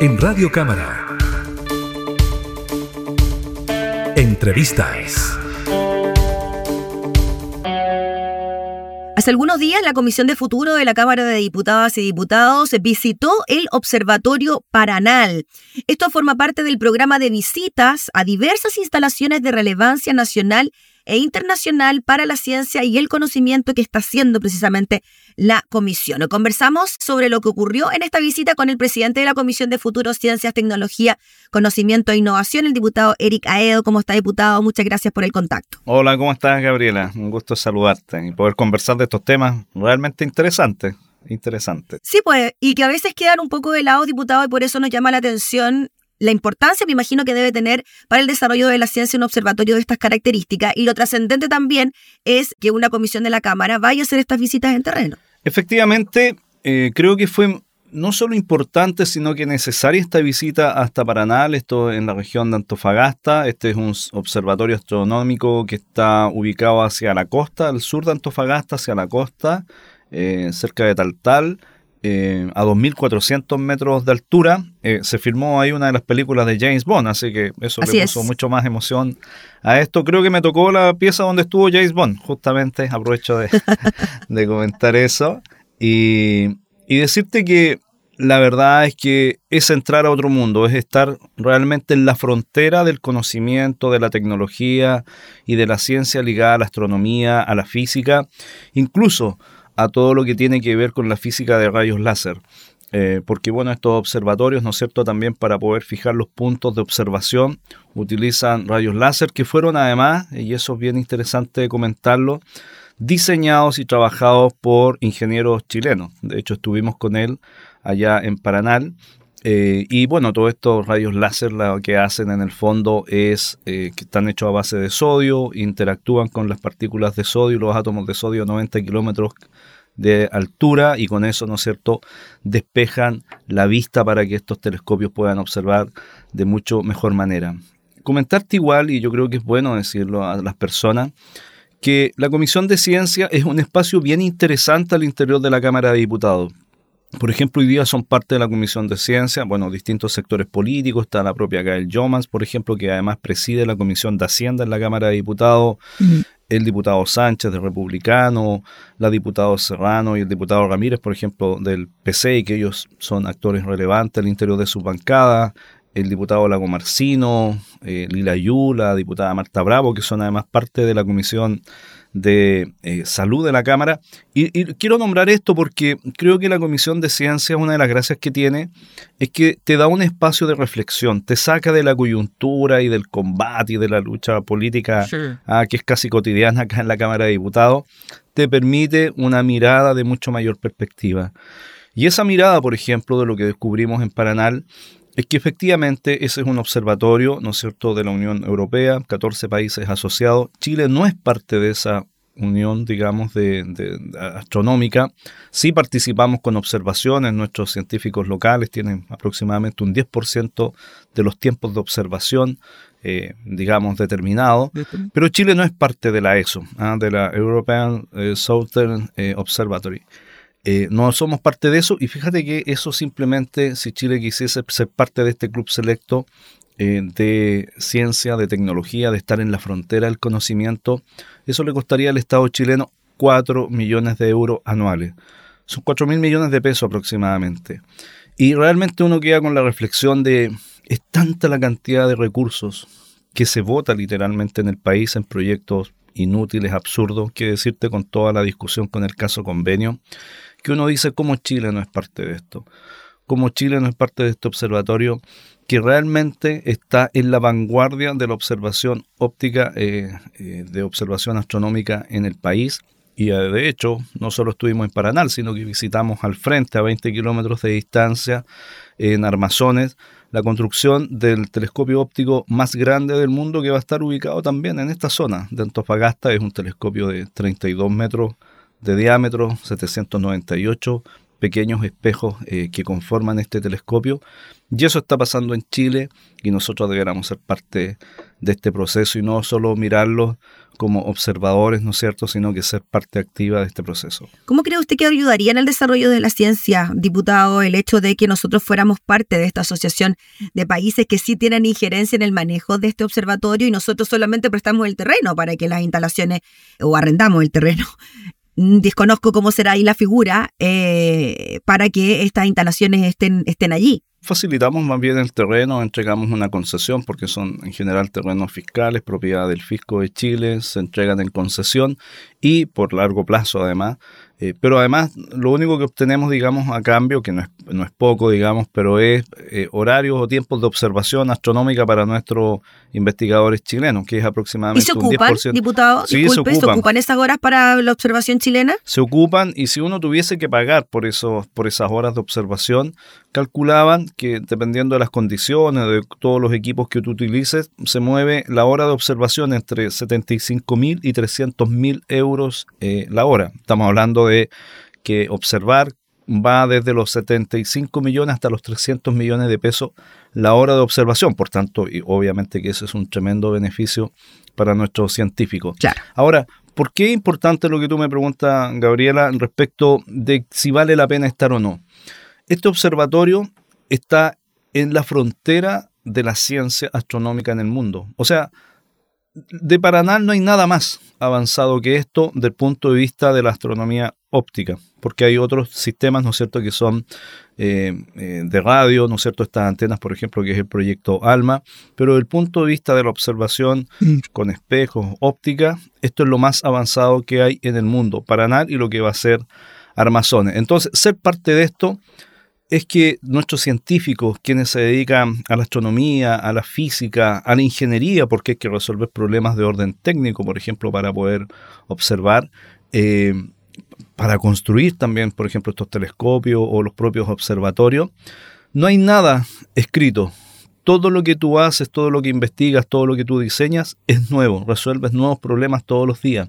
en Radio Cámara. Entrevistas. Hace algunos días la Comisión de Futuro de la Cámara de Diputadas y Diputados visitó el Observatorio Paranal. Esto forma parte del programa de visitas a diversas instalaciones de relevancia nacional e internacional para la ciencia y el conocimiento que está haciendo precisamente la comisión. Conversamos sobre lo que ocurrió en esta visita con el presidente de la Comisión de Futuro, Ciencias, Tecnología, Conocimiento e Innovación, el diputado Eric Aedo. ¿Cómo está, diputado? Muchas gracias por el contacto. Hola, ¿cómo estás, Gabriela? Un gusto saludarte y poder conversar de estos temas realmente interesantes interesante. Sí, pues, y que a veces quedan un poco de lado, diputado, y por eso nos llama la atención la importancia, me imagino, que debe tener para el desarrollo de la ciencia un observatorio de estas características. Y lo trascendente también es que una comisión de la Cámara vaya a hacer estas visitas en terreno. Efectivamente, eh, creo que fue no solo importante, sino que necesaria esta visita hasta Paranal, esto en la región de Antofagasta. Este es un observatorio astronómico que está ubicado hacia la costa, al sur de Antofagasta, hacia la costa, eh, cerca de Taltal. Eh, a 2.400 metros de altura. Eh, se filmó ahí una de las películas de James Bond, así que eso le puso mucho más emoción a esto. Creo que me tocó la pieza donde estuvo James Bond, justamente aprovecho de, comentar eso. Y, y decirte que la verdad es que es entrar a otro mundo, es estar realmente en la frontera del conocimiento, de la tecnología y de la ciencia ligada a la astronomía, a la física. Incluso a todo lo que tiene que ver con la física de rayos láser. Eh, porque bueno, estos observatorios, ¿no es cierto?, también para poder fijar los puntos de observación, utilizan rayos láser que fueron además, y eso es bien interesante comentarlo, diseñados y trabajados por ingenieros chilenos. De hecho, estuvimos con él allá en Paranal. Eh, y bueno, todos estos rayos láser lo que hacen en el fondo es eh, que están hechos a base de sodio, interactúan con las partículas de sodio los átomos de sodio a 90 kilómetros de altura y con eso, ¿no es cierto?, despejan la vista para que estos telescopios puedan observar de mucho mejor manera. Comentarte igual, y yo creo que es bueno decirlo a las personas, que la Comisión de Ciencia es un espacio bien interesante al interior de la Cámara de Diputados. Por ejemplo, hoy día son parte de la Comisión de Ciencia, bueno, distintos sectores políticos, está la propia Gael Jomans, por ejemplo, que además preside la Comisión de Hacienda en la Cámara de Diputados, el diputado Sánchez de Republicano, la diputada Serrano y el diputado Ramírez, por ejemplo, del PC, y que ellos son actores relevantes al interior de su bancada, el diputado Lago Marcino, eh, Lila Yu, la diputada Marta Bravo, que son además parte de la Comisión de eh, Salud de la Cámara. Y, quiero nombrar esto porque creo que la Comisión de Ciencia, una de las gracias que tiene, es que te da un espacio de reflexión, te saca de la coyuntura y del combate y de la lucha política ah, que es casi cotidiana acá en la Cámara de Diputados, te permite una mirada de mucho mayor perspectiva. Y esa mirada, por ejemplo, de lo que descubrimos en Paranal, es que efectivamente ese es un observatorio, ¿no es cierto?, de la Unión Europea, 14 países asociados. Chile no es parte de esa unión, digamos, de, astronómica. Sí participamos con observaciones, nuestros científicos locales tienen aproximadamente un 10% de los tiempos de observación, eh, digamos, determinados, pero Chile no es parte de la ESO, ¿ah? de la European eh, Southern eh, Observatory. Eh, no somos parte de eso y fíjate que eso simplemente, si Chile quisiese ser parte de este club selecto eh, de ciencia, de tecnología, de estar en la frontera del conocimiento, eso le costaría al Estado chileno 4 millones de euros anuales. Son 4 mil millones de pesos aproximadamente. Y realmente uno queda con la reflexión de, es tanta la cantidad de recursos que se vota literalmente en el país en proyectos inútiles, absurdos, que decirte con toda la discusión con el caso convenio, que uno dice cómo Chile no es parte de esto, cómo Chile no es parte de este observatorio que realmente está en la vanguardia de la observación óptica, eh, eh, de observación astronómica en el país. Y eh, de hecho, no solo estuvimos en Paranal, sino que visitamos al frente, a 20 kilómetros de distancia, en Armazones, la construcción del telescopio óptico más grande del mundo que va a estar ubicado también en esta zona de Antofagasta. Es un telescopio de 32 metros de diámetro, 798 pequeños espejos eh, que conforman este telescopio. Y eso está pasando en Chile y nosotros deberíamos ser parte de este proceso y no solo mirarlo como observadores, ¿no es cierto?, sino que ser parte activa de este proceso. ¿Cómo cree usted que ayudaría en el desarrollo de la ciencia, diputado, el hecho de que nosotros fuéramos parte de esta asociación de países que sí tienen injerencia en el manejo de este observatorio y nosotros solamente prestamos el terreno para que las instalaciones, o arrendamos el terreno, desconozco cómo será ahí la figura, eh, para que estas instalaciones estén, estén allí? Facilitamos más bien el terreno, entregamos una concesión porque son en general terrenos fiscales, propiedad del fisco de Chile, se entregan en concesión y por largo plazo además eh, pero además, lo único que obtenemos, digamos, a cambio, que no es, no es poco, digamos, pero es eh, horarios o tiempos de observación astronómica para nuestros investigadores chilenos, que es aproximadamente ¿Y se ocupan, un diputado? Sí, se ocupan. ¿se ocupan esas horas para la observación chilena? Se ocupan y si uno tuviese que pagar por, esos, por esas horas de observación, calculaban que dependiendo de las condiciones, de todos los equipos que tú utilices, se mueve la hora de observación entre 75 mil y 300 mil euros eh, la hora. Estamos hablando de que observar va desde los 75 millones hasta los 300 millones de pesos la hora de observación. Por tanto, y obviamente que ese es un tremendo beneficio para nuestros científicos. Ahora, ¿por qué es importante lo que tú me preguntas, Gabriela, respecto de si vale la pena estar o no? Este observatorio está en la frontera de la ciencia astronómica en el mundo. O sea, de Paraná no hay nada más avanzado que esto del punto de vista de la astronomía óptica, porque hay otros sistemas, ¿no es cierto?, que son eh, eh, de radio, ¿no es cierto?, estas antenas, por ejemplo, que es el proyecto ALMA, pero del punto de vista de la observación mm. con espejos, óptica, esto es lo más avanzado que hay en el mundo, Paraná y lo que va a ser Armazones. Entonces, ser parte de esto es que nuestros científicos, quienes se dedican a la astronomía, a la física, a la ingeniería, porque hay que resolver problemas de orden técnico, por ejemplo, para poder observar, eh, para construir también, por ejemplo, estos telescopios o los propios observatorios, no hay nada escrito. Todo lo que tú haces, todo lo que investigas, todo lo que tú diseñas es nuevo, resuelves nuevos problemas todos los días.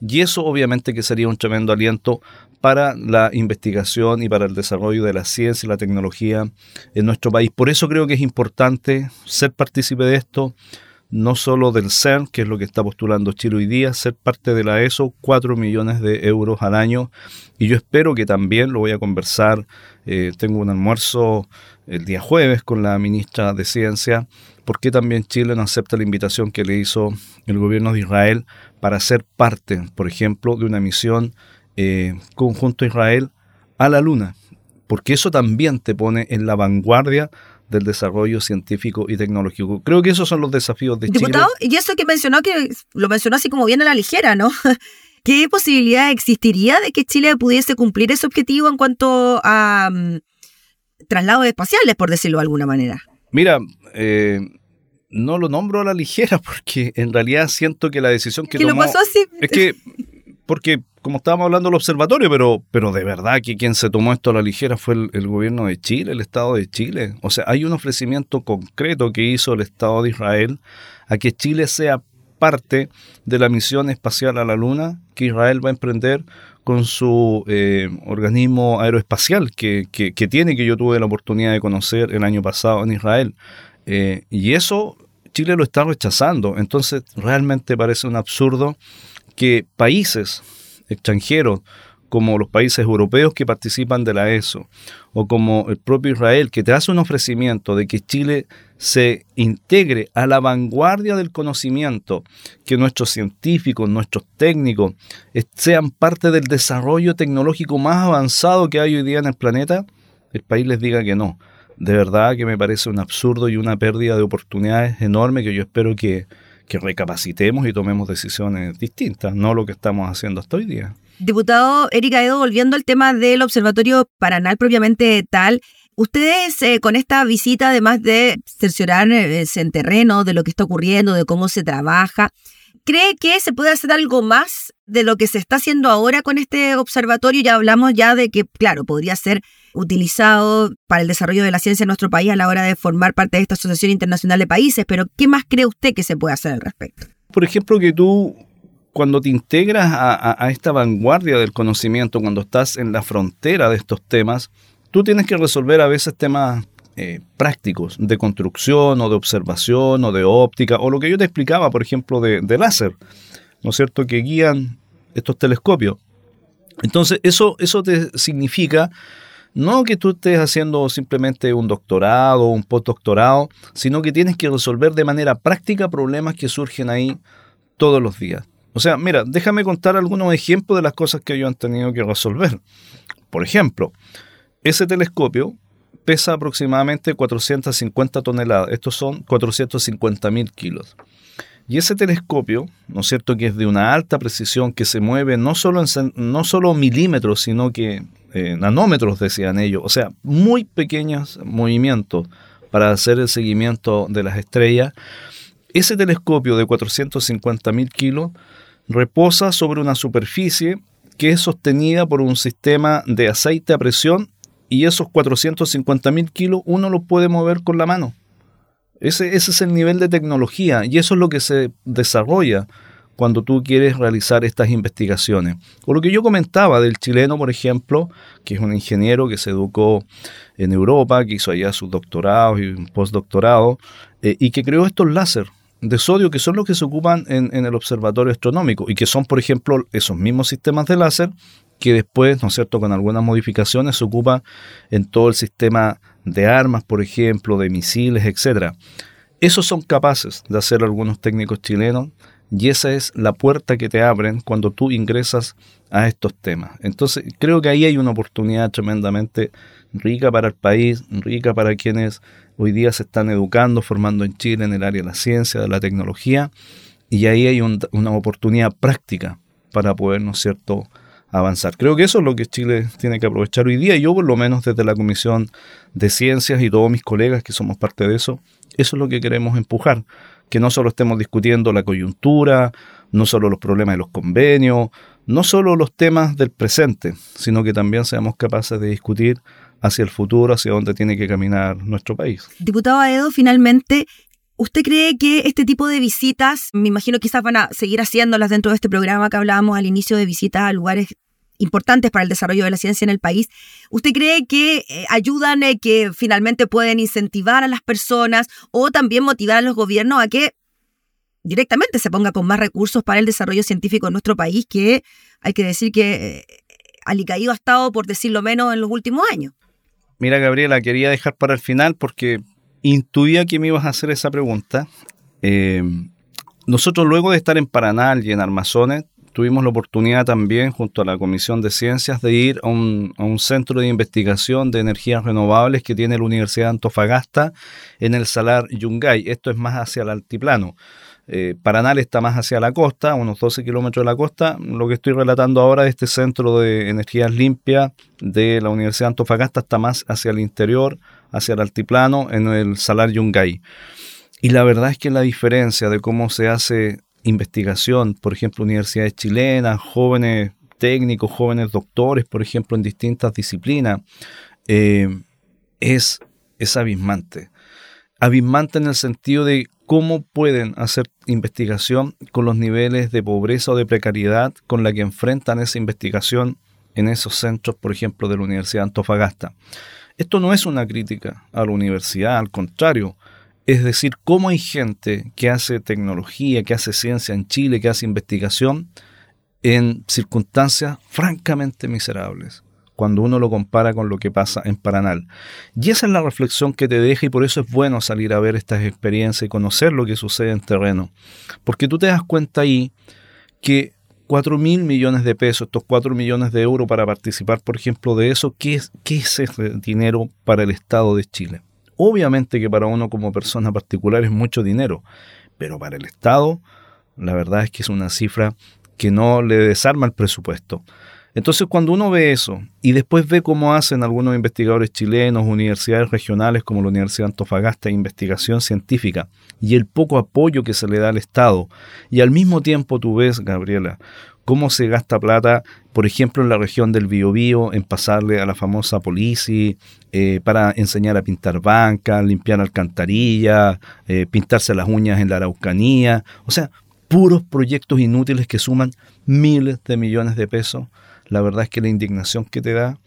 Y eso obviamente que sería un tremendo aliento para la investigación y para el desarrollo de la ciencia y la tecnología en nuestro país. Por eso creo que es importante ser partícipe de esto, no solo del CERN, que es lo que está postulando Chile hoy día, ser parte de la ESO, 4 millones de euros al año. Y yo espero que también lo voy a conversar, eh, tengo un almuerzo el día jueves con la ministra de Ciencia, porque también Chile no acepta la invitación que le hizo el gobierno de Israel para ser parte, por ejemplo, de una misión eh, conjunto Israel a la Luna, porque eso también te pone en la vanguardia del desarrollo científico y tecnológico. Creo que esos son los desafíos de Diputado, Chile. y eso que mencionó, que lo mencionó así como bien a la ligera, ¿no? ¿Qué posibilidad existiría de que Chile pudiese cumplir ese objetivo en cuanto a mm, traslados espaciales, por decirlo de alguna manera? Mira, eh, no lo nombro a la ligera porque en realidad siento que la decisión que, ¿Que tomó... lo pasó así? Es que, porque como estábamos hablando del observatorio, pero, pero de verdad que quien se tomó esto a la ligera fue el, gobierno de Chile, el Estado de Chile. O sea, hay un ofrecimiento concreto que hizo el Estado de Israel a que Chile sea parte de la misión espacial a la Luna que Israel va a emprender con su eh, organismo aeroespacial que, que, tiene, que yo tuve la oportunidad de conocer el año pasado en Israel. Eh, y eso Chile lo está rechazando. Entonces realmente parece un absurdo que países extranjeros, como los países europeos que participan de la ESO, o como el propio Israel, que te hace un ofrecimiento de que Chile se integre a la vanguardia del conocimiento, que nuestros científicos, nuestros técnicos sean parte del desarrollo tecnológico más avanzado que hay hoy día en el planeta, el país les diga que no. De verdad que me parece un absurdo y una pérdida de oportunidades enorme que yo espero que, que recapacitemos y tomemos decisiones distintas, no lo que estamos haciendo hasta hoy día. Diputado Erika Edo, volviendo al tema del Observatorio Paranal propiamente tal, ustedes eh, con esta visita, además de cerciorarse eh, en terreno de lo que está ocurriendo, de cómo se trabaja, ¿Cree que se puede hacer algo más de lo que se está haciendo ahora con este observatorio? Ya hablamos ya de que, claro, podría ser utilizado para el desarrollo de la ciencia en nuestro país a la hora de formar parte de esta Asociación Internacional de Países, pero ¿qué más cree usted que se puede hacer al respecto? Por ejemplo, que tú cuando te integras a, esta vanguardia del conocimiento, cuando estás en la frontera de estos temas, tú tienes que resolver a veces temas eh, prácticos de construcción o de observación o de óptica o lo que yo te explicaba, por ejemplo, de, láser, ¿no es cierto?, que guían estos telescopios. Entonces, eso, eso te significa no que tú estés haciendo simplemente un doctorado o un postdoctorado, sino que tienes que resolver de manera práctica problemas que surgen ahí todos los días. O sea, mira, déjame contar algunos ejemplos de las cosas que ellos han tenido que resolver. Por ejemplo, ese telescopio pesa aproximadamente 450 toneladas. Estos son 450 mil kilos. Y ese telescopio, ¿no es cierto?, que es de una alta precisión, que se mueve no solo en no solo milímetros, sino que eh, nanómetros, decían ellos, o sea, muy pequeños movimientos para hacer el seguimiento de las estrellas. Ese telescopio de 450 mil kilos reposa sobre una superficie que es sostenida por un sistema de aceite a presión y esos 450 mil kilos uno los puede mover con la mano. Ese, es el nivel de tecnología y eso es lo que se desarrolla cuando tú quieres realizar estas investigaciones. O lo que yo comentaba del chileno, por ejemplo, que es un ingeniero que se educó en Europa, que hizo allá sus doctorados y un postdoctorado, eh, y que creó estos láser de sodio que son los que se ocupan en, en, el observatorio astronómico y que son, por ejemplo, esos mismos sistemas de láser que después, ¿no es cierto?, con algunas modificaciones se ocupa en todo el sistema de armas, por ejemplo, de misiles, etc. Esos son capaces de hacer algunos técnicos chilenos y esa es la puerta que te abren cuando tú ingresas a estos temas. Entonces, creo que ahí hay una oportunidad tremendamente rica para el país, rica para quienes hoy día se están educando, formando en Chile en el área de la ciencia, de la tecnología, y ahí hay una oportunidad práctica para poder, ¿no es cierto?, avanzar. Creo que eso es lo que Chile tiene que aprovechar hoy día. Yo, por lo menos desde la Comisión de Ciencias y todos mis colegas que somos parte de eso, eso es lo que queremos empujar. Que no solo estemos discutiendo la coyuntura, no solo los problemas de los convenios, no solo los temas del presente, sino que también seamos capaces de discutir hacia el futuro, hacia dónde tiene que caminar nuestro país. Diputado Aedo, finalmente, ¿Usted cree que este tipo de visitas, me imagino quizás van a seguir haciéndolas dentro de este programa que hablábamos al inicio de visitas a lugares importantes para el desarrollo de la ciencia en el país, ¿usted cree que eh, ayudan, eh, que finalmente pueden incentivar a las personas o también motivar a los gobiernos a que directamente se ponga con más recursos para el desarrollo científico en nuestro país, que hay que decir que eh, alicaído ha estado, por decirlo menos, en los últimos años? Mira, Gabriela, quería dejar para el final porque intuía que me ibas a hacer esa pregunta. Eh, nosotros luego de estar en Paraná y en Armazones, tuvimos la oportunidad también, junto a la Comisión de Ciencias, de ir a un, centro de investigación de energías renovables que tiene la Universidad de Antofagasta en el Salar Yungay. Esto es más hacia el altiplano. Eh, Paranal está más hacia la costa, unos 12 kilómetros de la costa. Lo que estoy relatando ahora de este centro de energías limpias de la Universidad de Antofagasta está más hacia el interior, hacia el altiplano, en el Salar Yungay. Y la verdad es que la diferencia de cómo se hace investigación, por ejemplo, universidades chilenas, jóvenes técnicos, jóvenes doctores, por ejemplo, en distintas disciplinas, eh, es, es abismante. Abismante en el sentido de cómo pueden hacer investigación con los niveles de pobreza o de precariedad con la que enfrentan esa investigación en esos centros, por ejemplo, de la Universidad de Antofagasta. Esto no es una crítica a la universidad, al contrario, es decir, cómo hay gente que hace tecnología, que hace ciencia en Chile, que hace investigación en circunstancias francamente miserables cuando uno lo compara con lo que pasa en Paranal. Y esa es la reflexión que te deja y por eso es bueno salir a ver estas experiencias y conocer lo que sucede en terreno. Porque tú te das cuenta ahí que 4 mil millones de pesos, estos 4 millones de euros para participar, por ejemplo, de eso, ¿qué es, qué es ese dinero para el Estado de Chile? Obviamente que para uno como persona particular es mucho dinero, pero para el Estado la verdad es que es una cifra que no le desarma el presupuesto. Entonces, cuando uno ve eso y después ve cómo hacen algunos investigadores chilenos, universidades regionales como la Universidad de Antofagasta, investigación científica, y el poco apoyo que se le da al Estado, y al mismo tiempo tú ves, Gabriela, cómo se gasta plata, por ejemplo, en la región del Biobío, en pasarle a la famosa Polici eh, para enseñar a pintar bancas, limpiar alcantarillas, eh, pintarse las uñas en la Araucanía. O sea, puros proyectos inútiles que suman miles de millones de pesos, la verdad es que la indignación que te da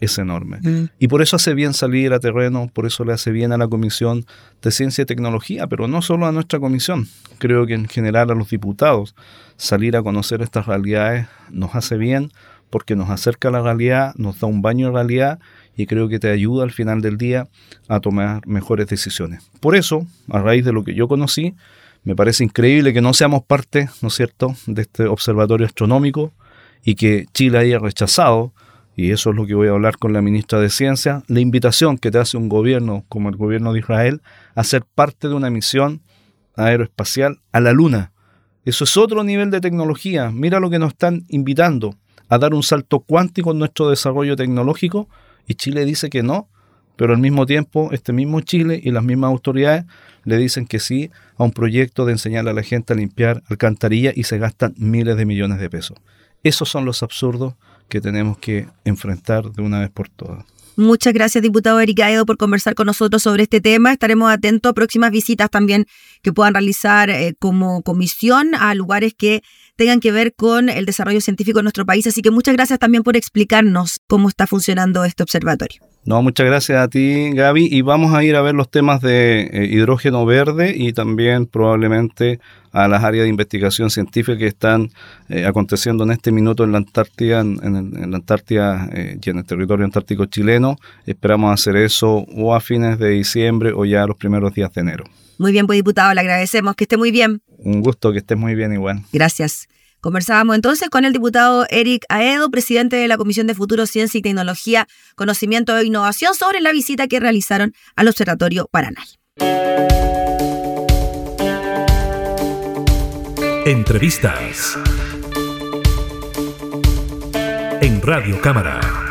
es enorme. Mm. Y por eso hace bien salir a terreno, por eso le hace bien a la Comisión de Ciencia y Tecnología, pero no solo a nuestra comisión, creo que en general a los diputados salir a conocer estas realidades nos hace bien porque nos acerca a la realidad, nos da un baño de realidad y creo que te ayuda al final del día a tomar mejores decisiones. Por eso, a raíz de lo que yo conocí, me parece increíble que no seamos parte, ¿no es cierto?, de este observatorio astronómico y que Chile haya rechazado, y eso es lo que voy a hablar con la ministra de Ciencia, la invitación que te hace un gobierno como el gobierno de Israel a ser parte de una misión aeroespacial a la Luna. Eso es otro nivel de tecnología. Mira lo que nos están invitando a dar un salto cuántico en nuestro desarrollo tecnológico y Chile dice que no, pero al mismo tiempo este mismo Chile y las mismas autoridades le dicen que sí a un proyecto de enseñarle a la gente a limpiar alcantarilla y se gastan miles de millones de pesos. Esos son los absurdos que tenemos que enfrentar de una vez por todas. Muchas gracias, diputado Eric Aedo, por conversar con nosotros sobre este tema. Estaremos atentos a próximas visitas también que puedan realizar eh, como comisión a lugares que tengan que ver con el desarrollo científico en nuestro país. Así que muchas gracias también por explicarnos cómo está funcionando este observatorio. No, muchas gracias a ti, Gaby. Y vamos a ir a ver los temas de eh, hidrógeno verde y también probablemente a las áreas de investigación científica que están eh, aconteciendo en este minuto en la Antártida, en, la Antártida eh, y en el territorio antártico chileno. Esperamos hacer eso o a fines de diciembre o ya los primeros días de enero. Muy bien, pues diputado, le agradecemos. Que esté muy bien. Un gusto, que estés muy bien igual. Gracias. Conversábamos entonces con el diputado Eric Aedo, presidente de la Comisión de Futuro, Ciencia y Tecnología, Conocimiento e Innovación, sobre la visita que realizaron al Observatorio Paranal. Entrevistas en Radio Cámara.